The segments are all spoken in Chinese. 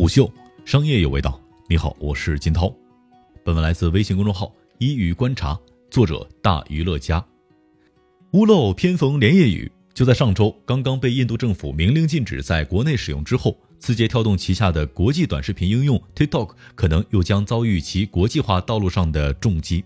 虎嗅，商业有味道。你好，我是金涛。本文来自微信公众号“一语观察”，作者大娱乐家。屋漏偏逢连夜雨，就在上周，刚刚被印度政府明令禁止在国内使用之后，字节跳动旗下的国际短视频应用 TikTok 可能又将遭遇其国际化道路上的重击。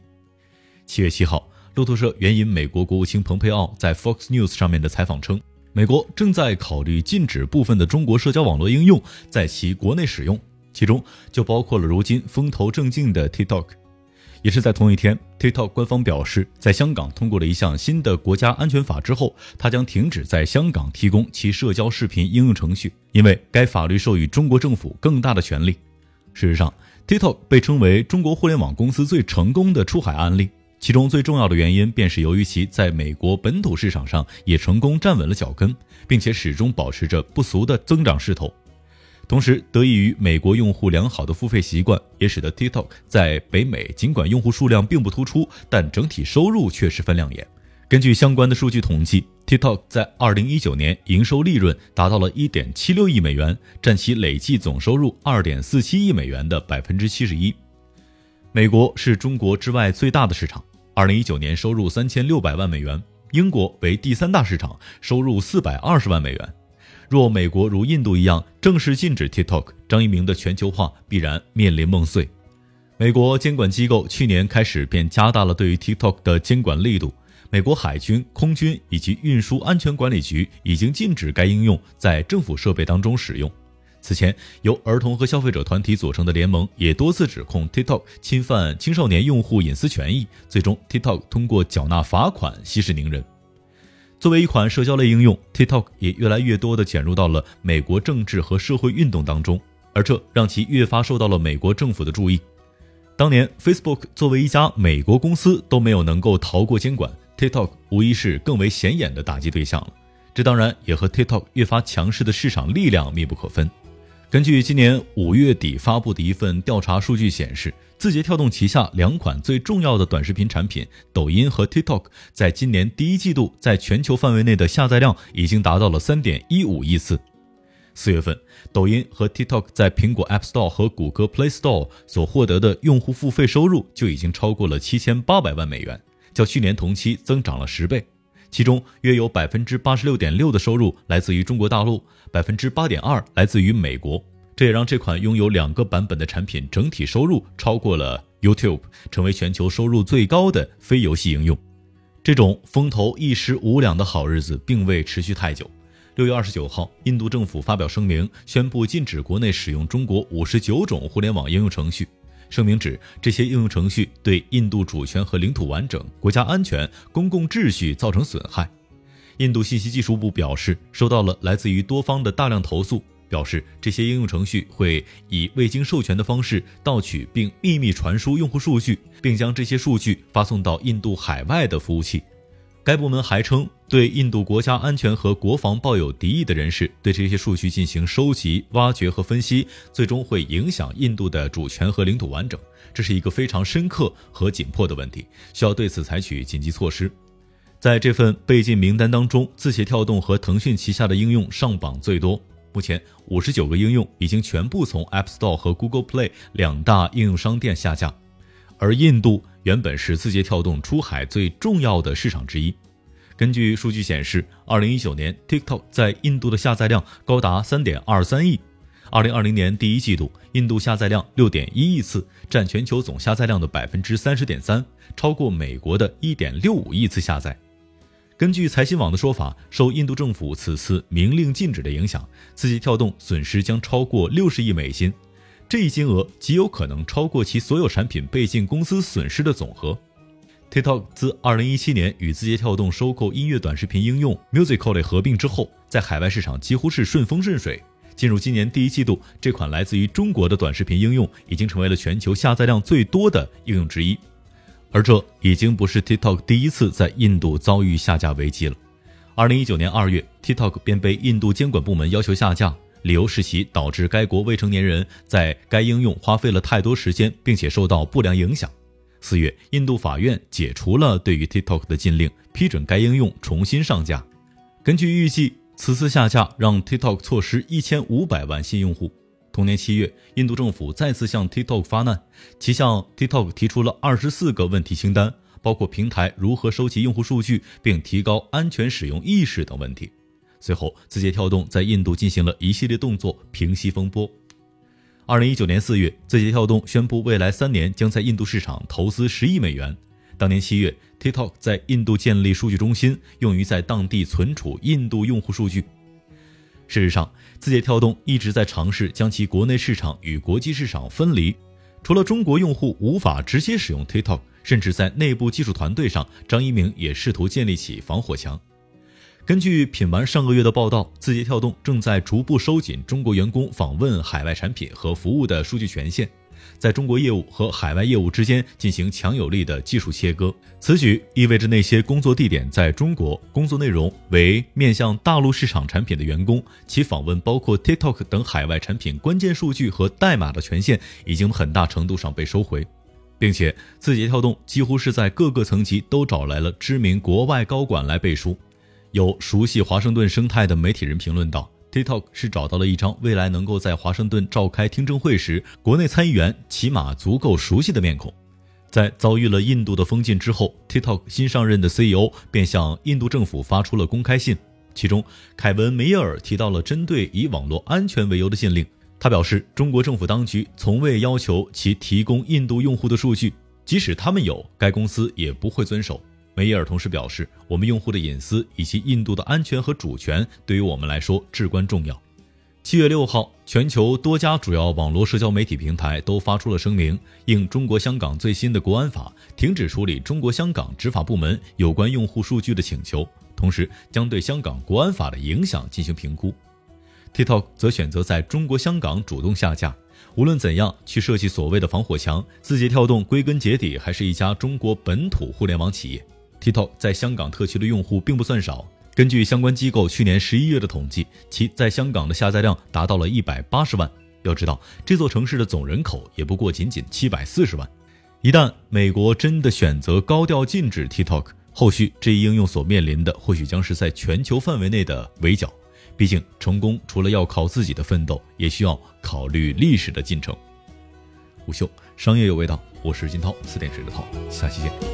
七月七号，路透社援引美国国务卿蓬佩奥在 Fox News 上面的采访称，美国正在考虑禁止部分的中国社交网络应用在其国内使用，其中就包括了如今风头正劲的 TikTok。也是在同一天，TikTok 官方表示，在香港通过了一项新的国家安全法之后，它将停止在香港提供其社交视频应用程序，因为该法律授予中国政府更大的权利。事实上，TikTok 被称为中国互联网公司最成功的出海案例。其中最重要的原因，便是由于其在美国本土市场上也成功站稳了脚跟，并且始终保持着不俗的增长势头。同时，得益于美国用户良好的付费习惯，也使得 TikTok 在北美尽管用户数量并不突出，但整体收入却十分亮眼。根据相关的数据统计，TikTok 在2019年营收利润达到了1.76亿美元，占其累计总收入2.47亿美元的71%。美国是中国之外最大的市场。二零一九年收入三千六百万美元，英国为第三大市场，收入四百二十万美元。若美国如印度一样正式禁止 TikTok，张一鸣的全球化必然面临梦碎。美国监管机构去年开始便加大了对于 TikTok 的监管力度，美国海军、空军以及运输安全管理局已经禁止该应用在政府设备当中使用。此前，由儿童和消费者团体组成的联盟也多次指控 TikTok 侵犯青少年用户隐私权益。最终，TikTok 通过缴纳罚款息事宁人。作为一款社交类应用，TikTok 也越来越多地卷入到了美国政治和社会运动当中，而这让其越发受到了美国政府的注意。当年，Facebook 作为一家美国公司都没有能够逃过监管，TikTok 无疑是更为显眼的打击对象了。这当然也和 TikTok 越发强势的市场力量密不可分。根据今年五月底发布的一份调查数据显示，字节跳动旗下两款最重要的短视频产品抖音和 TikTok，在今年第一季度在全球范围内的下载量已经达到了三点一五亿次。四月份，抖音和 TikTok 在苹果 App Store 和谷歌 Play Store 所获得的用户付费收入就已经超过了七千八百万美元，较去年同期增长了十倍。其中约有百分之八十六点六的收入来自于中国大陆，百分之八点二来自于美国。这也让这款拥有两个版本的产品整体收入超过了 YouTube，成为全球收入最高的非游戏应用。这种风头一时无两的好日子并未持续太久。六月二十九号，印度政府发表声明，宣布禁止国内使用中国五十九种互联网应用程序。声明指，这些应用程序对印度主权和领土完整、国家安全、公共秩序造成损害。印度信息技术部表示，收到了来自于多方的大量投诉，表示这些应用程序会以未经授权的方式盗取并秘密传输用户数据，并将这些数据发送到印度海外的服务器。该部门还称，对印度国家安全和国防抱有敌意的人士对这些数据进行收集、挖掘和分析，最终会影响印度的主权和领土完整。这是一个非常深刻和紧迫的问题，需要对此采取紧急措施。在这份被禁名单当中，字节跳动和腾讯旗下的应用上榜最多。目前，五十九个应用已经全部从 App Store 和 Google Play 两大应用商店下架。而印度原本是字节跳动出海最重要的市场之一。根据数据显示，二零一九年 TikTok 在印度的下载量高达三点二三亿。二零二零年第一季度，印度下载量六点一亿次，占全球总下载量的百分之三十点三，超过美国的一点六五亿次下载。根据财新网的说法，受印度政府此次明令禁止的影响，字节跳动损失将超过六十亿美金。这一金额极有可能超过其所有产品被禁公司损失的总和。TikTok 自2017年与字节跳动收购音乐短视频应用 Musical.ly 合并之后，在海外市场几乎是顺风顺水。进入今年第一季度，这款来自于中国的短视频应用已经成为了全球下载量最多的应用之一。而这已经不是 TikTok 第一次在印度遭遇下架危机了。2019年2月，TikTok 便被印度监管部门要求下架。理由是其导致该国未成年人在该应用花费了太多时间，并且受到不良影响。四月，印度法院解除了对于 TikTok 的禁令，批准该应用重新上架。根据预计，此次下架让 TikTok 错失一千五百万新用户。同年七月，印度政府再次向 TikTok 发难，其向 TikTok 提出了二十四个问题清单，包括平台如何收集用户数据并提高安全使用意识等问题。随后，字节跳动在印度进行了一系列动作，平息风波。二零一九年四月，字节跳动宣布未来三年将在印度市场投资十亿美元。当年七月，TikTok 在印度建立数据中心，用于在当地存储印度用户数据。事实上，字节跳动一直在尝试将其国内市场与国际市场分离。除了中国用户无法直接使用 TikTok，甚至在内部技术团队上，张一鸣也试图建立起防火墙。根据品玩上个月的报道，字节跳动正在逐步收紧中国员工访问海外产品和服务的数据权限。在中国业务和海外业务之间进行强有力的技术切割，此举意味着那些工作地点在中国、工作内容为面向大陆市场产品的员工，其访问包括 TikTok 等海外产品关键数据和代码的权限已经很大程度上被收回，并且字节跳动几乎是在各个层级都找来了知名国外高管来背书。有熟悉华盛顿生态的媒体人评论道。TikTok 是找到了一张未来能够在华盛顿召开听证会时，国内参议员起码足够熟悉的面孔。在遭遇了印度的封禁之后，TikTok 新上任的 CEO 便向印度政府发出了公开信，其中凯文·梅耶尔提到了针对以网络安全为由的禁令。他表示，中国政府当局从未要求其提供印度用户的数据，即使他们有，该公司也不会遵守。梅耶尔同时表示，我们用户的隐私以及印度的安全和主权对于我们来说至关重要。七月六号，全球多家主要网络社交媒体平台都发出了声明，应中国香港最新的国安法，停止处理中国香港执法部门有关用户数据的请求，同时将对香港国安法的影响进行评估。TikTok 则选择在中国香港主动下架。无论怎样去设计所谓的防火墙，字节跳动归根结底还是一家中国本土互联网企业。TikTok 在香港特区的用户并不算少。根据相关机构去年十一月的统计，其在香港的下载量达到了一百八十万。要知道，这座城市的总人口也不过仅仅七百四十万。一旦美国真的选择高调禁止 TikTok，后续这一应用所面临的或许将是在全球范围内的围剿。毕竟，成功除了要靠自己的奋斗，也需要考虑历史的进程。午休商业有味道，我是金涛，四点水的涛，下期见。